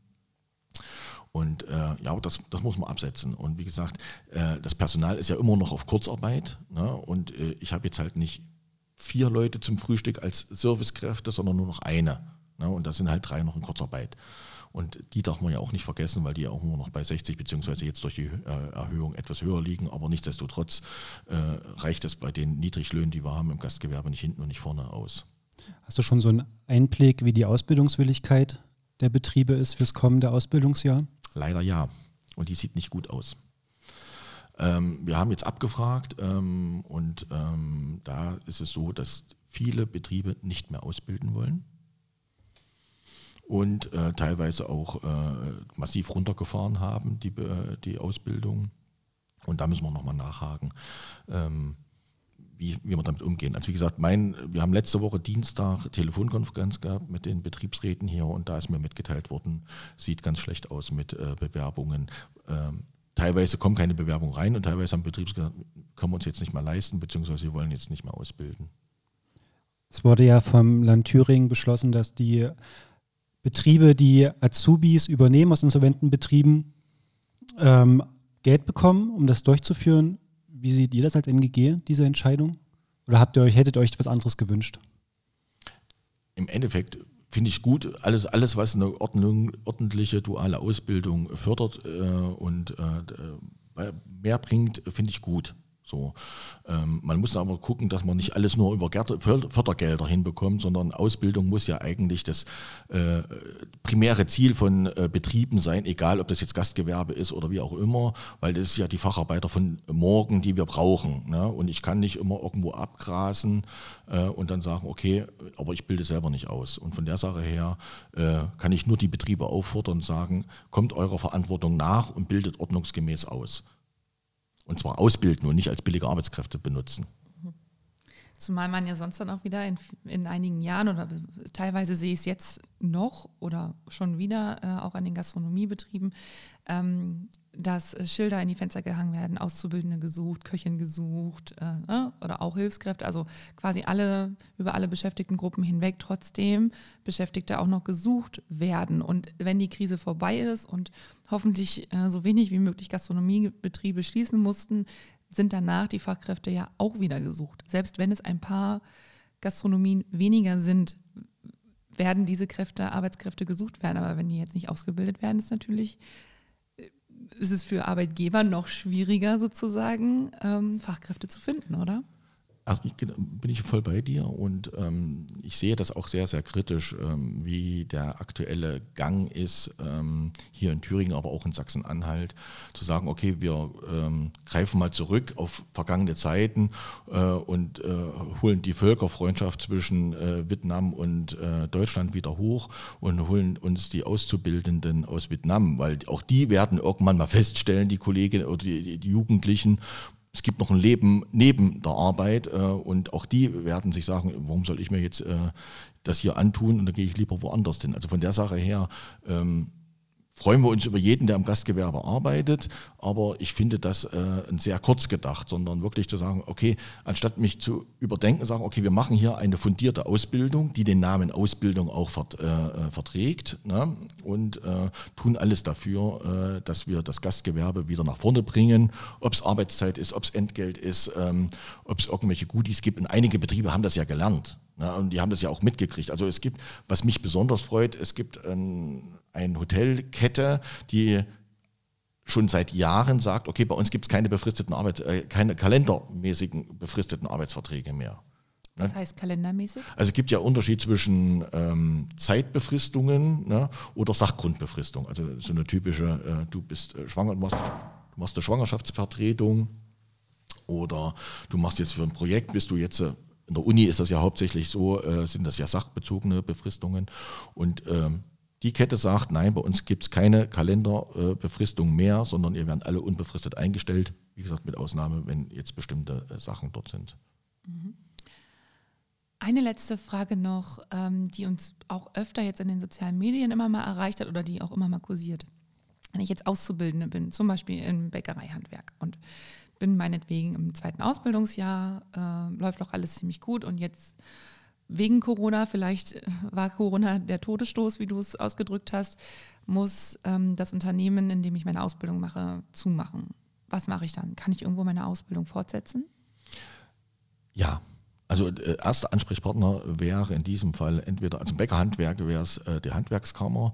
Und äh, ja, das, das muss man absetzen. Und wie gesagt, äh, das Personal ist ja immer noch auf Kurzarbeit. Ne? Und äh, ich habe jetzt halt nicht vier Leute zum Frühstück als Servicekräfte, sondern nur noch eine. Ne? Und da sind halt drei noch in Kurzarbeit. Und die darf man ja auch nicht vergessen, weil die ja auch nur noch bei 60 beziehungsweise jetzt durch die äh, Erhöhung etwas höher liegen. Aber nichtsdestotrotz äh, reicht es bei den Niedriglöhnen, die wir haben im Gastgewerbe, nicht hinten und nicht vorne aus. Hast du schon so einen Einblick, wie die Ausbildungswilligkeit der Betriebe ist fürs kommende Ausbildungsjahr? Leider ja. Und die sieht nicht gut aus. Ähm, wir haben jetzt abgefragt ähm, und ähm, da ist es so, dass viele Betriebe nicht mehr ausbilden wollen und äh, teilweise auch äh, massiv runtergefahren haben, die, die Ausbildung. Und da müssen wir nochmal nachhaken, ähm, wie, wie wir damit umgehen. Also wie gesagt, mein, wir haben letzte Woche Dienstag Telefonkonferenz gehabt mit den Betriebsräten hier und da ist mir mitgeteilt worden, sieht ganz schlecht aus mit äh, Bewerbungen. Ähm, teilweise kommen keine Bewerbungen rein und teilweise haben Betriebs gesagt, können wir uns jetzt nicht mehr leisten, beziehungsweise wir wollen jetzt nicht mehr ausbilden. Es wurde ja vom Land Thüringen beschlossen, dass die Betriebe, die Azubis übernehmen aus insolventen Betrieben, ähm, Geld bekommen, um das durchzuführen. Wie seht ihr das als NGG, diese Entscheidung? Oder habt ihr euch, hättet euch was anderes gewünscht? Im Endeffekt finde ich gut, alles, alles was eine Ordnung, ordentliche duale Ausbildung fördert äh, und äh, mehr bringt, finde ich gut. So, ähm, man muss aber gucken, dass man nicht alles nur über Fördergelder hinbekommt, sondern Ausbildung muss ja eigentlich das äh, primäre Ziel von äh, Betrieben sein, egal ob das jetzt Gastgewerbe ist oder wie auch immer, weil das ist ja die Facharbeiter von morgen, die wir brauchen. Ne? Und ich kann nicht immer irgendwo abgrasen äh, und dann sagen, okay, aber ich bilde selber nicht aus. Und von der Sache her äh, kann ich nur die Betriebe auffordern und sagen, kommt eurer Verantwortung nach und bildet ordnungsgemäß aus. Und zwar ausbilden und nicht als billige Arbeitskräfte benutzen. Zumal man ja sonst dann auch wieder in, in einigen Jahren oder teilweise sehe ich es jetzt noch oder schon wieder äh, auch an den Gastronomiebetrieben, ähm, dass Schilder in die Fenster gehangen werden, Auszubildende gesucht, Köchin gesucht äh, ne? oder auch Hilfskräfte, also quasi alle über alle beschäftigten Gruppen hinweg trotzdem Beschäftigte auch noch gesucht werden. Und wenn die Krise vorbei ist und hoffentlich äh, so wenig wie möglich Gastronomiebetriebe schließen mussten, sind danach die Fachkräfte ja auch wieder gesucht. Selbst wenn es ein paar Gastronomien weniger sind, werden diese Kräfte, Arbeitskräfte gesucht werden. Aber wenn die jetzt nicht ausgebildet werden, ist natürlich äh, ist es für Arbeitgeber noch schwieriger sozusagen, ähm, Fachkräfte zu finden, oder? Also ich, bin ich voll bei dir und ähm, ich sehe das auch sehr, sehr kritisch, ähm, wie der aktuelle Gang ist, ähm, hier in Thüringen, aber auch in Sachsen-Anhalt, zu sagen, okay, wir ähm, greifen mal zurück auf vergangene Zeiten äh, und äh, holen die Völkerfreundschaft zwischen äh, Vietnam und äh, Deutschland wieder hoch und holen uns die Auszubildenden aus Vietnam, weil auch die werden irgendwann mal feststellen, die Kolleginnen oder die, die Jugendlichen, es gibt noch ein Leben neben der Arbeit äh, und auch die werden sich sagen, warum soll ich mir jetzt äh, das hier antun und dann gehe ich lieber woanders hin. Also von der Sache her ähm, freuen wir uns über jeden, der im Gastgewerbe arbeitet, aber ich finde das äh, sehr kurz gedacht, sondern wirklich zu sagen, okay, anstatt mich zu überdenken, sagen, okay, wir machen hier eine fundierte Ausbildung, die den Namen Ausbildung auch vert, äh, äh verträgt ne? und äh, tun alles dafür, äh, dass wir das Gastgewerbe wieder nach vorne bringen, ob es Arbeitszeit ist, ob es Entgelt ist, ähm, ob es irgendwelche Goodies gibt. Und einige Betriebe haben das ja gelernt. Ne? Und die haben das ja auch mitgekriegt. Also es gibt, was mich besonders freut, es gibt ein eine Hotelkette, die schon seit Jahren sagt, okay, bei uns gibt es keine befristeten Arbeit, äh, keine kalendermäßigen befristeten Arbeitsverträge mehr. Ne? Was heißt kalendermäßig? Also es gibt ja Unterschied zwischen ähm, Zeitbefristungen ne, oder Sachgrundbefristung. Also so eine typische, äh, du bist äh, schwanger, du machst, du machst eine Schwangerschaftsvertretung oder du machst jetzt für ein Projekt, bist du jetzt äh, in der Uni ist das ja hauptsächlich so, äh, sind das ja sachbezogene Befristungen und ähm, die Kette sagt, nein, bei uns gibt es keine Kalenderbefristung mehr, sondern ihr werdet alle unbefristet eingestellt. Wie gesagt, mit Ausnahme, wenn jetzt bestimmte äh, Sachen dort sind. Mhm. Eine letzte Frage noch, ähm, die uns auch öfter jetzt in den sozialen Medien immer mal erreicht hat oder die auch immer mal kursiert. Wenn ich jetzt Auszubildende bin, zum Beispiel im Bäckereihandwerk und bin meinetwegen im zweiten Ausbildungsjahr, äh, läuft auch alles ziemlich gut und jetzt wegen Corona, vielleicht äh, war Corona der Todesstoß, wie du es ausgedrückt hast, muss ähm, das Unternehmen, in dem ich meine Ausbildung mache, zumachen. Was mache ich dann? Kann ich irgendwo meine Ausbildung fortsetzen? Ja, Also äh, erster Ansprechpartner wäre in diesem Fall entweder, also im Bäckerhandwerk wäre es äh, die Handwerkskammer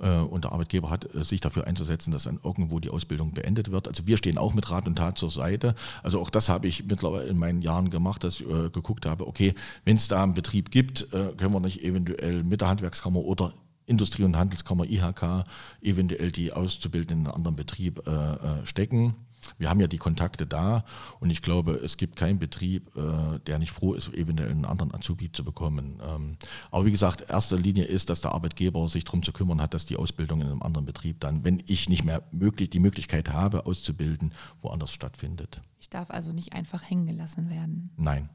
äh, und der Arbeitgeber hat äh, sich dafür einzusetzen, dass dann irgendwo die Ausbildung beendet wird. Also wir stehen auch mit Rat und Tat zur Seite. Also auch das habe ich mittlerweile in meinen Jahren gemacht, dass ich äh, geguckt habe, okay, wenn es da einen Betrieb gibt, äh, können wir nicht eventuell mit der Handwerkskammer oder Industrie- und Handelskammer IHK eventuell die Auszubildenden in einen anderen Betrieb stecken. Wir haben ja die Kontakte da und ich glaube, es gibt keinen Betrieb, äh, der nicht froh ist, eventuell einen anderen Azubi zu bekommen. Ähm, aber wie gesagt, erster Linie ist, dass der Arbeitgeber sich darum zu kümmern hat, dass die Ausbildung in einem anderen Betrieb dann, wenn ich nicht mehr möglich, die Möglichkeit habe, auszubilden, woanders stattfindet. Ich darf also nicht einfach hängen gelassen werden. Nein.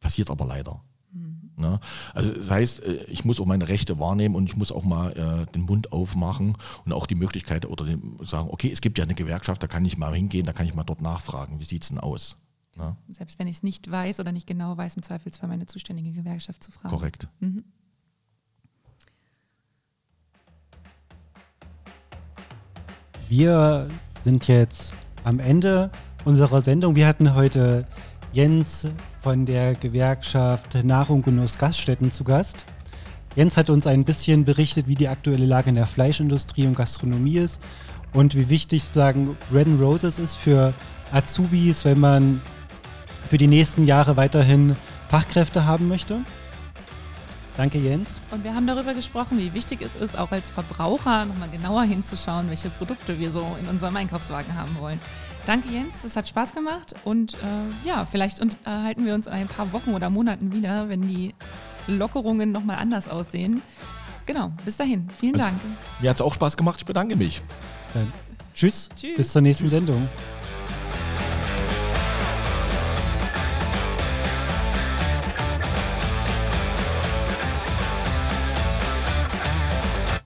Passiert aber leider. Ne? Also das heißt, äh, ich muss auch meine Rechte wahrnehmen und ich muss auch mal äh, den Mund aufmachen und auch die Möglichkeit oder den, sagen, okay, es gibt ja eine Gewerkschaft, da kann ich mal hingehen, da kann ich mal dort nachfragen, wie sieht es denn aus? Ne? Selbst wenn ich es nicht weiß oder nicht genau weiß, im Zweifelsfall meine zuständige Gewerkschaft zu fragen. Korrekt. Mhm. Wir sind jetzt am Ende unserer Sendung. Wir hatten heute Jens von der Gewerkschaft Nahrung, Genuss, Gaststätten zu Gast. Jens hat uns ein bisschen berichtet, wie die aktuelle Lage in der Fleischindustrie und Gastronomie ist und wie wichtig sozusagen Red Roses ist für Azubis, wenn man für die nächsten Jahre weiterhin Fachkräfte haben möchte. Danke, Jens. Und wir haben darüber gesprochen, wie wichtig es ist, auch als Verbraucher nochmal genauer hinzuschauen, welche Produkte wir so in unserem Einkaufswagen haben wollen. Danke, Jens. Es hat Spaß gemacht. Und äh, ja, vielleicht unterhalten wir uns in ein paar Wochen oder Monaten wieder, wenn die Lockerungen nochmal anders aussehen. Genau, bis dahin. Vielen Also- Dank. Mir hat es auch Spaß gemacht, ich bedanke mich. Dann tschüss, Tschüss. bis zur nächsten Tschüss. Sendung.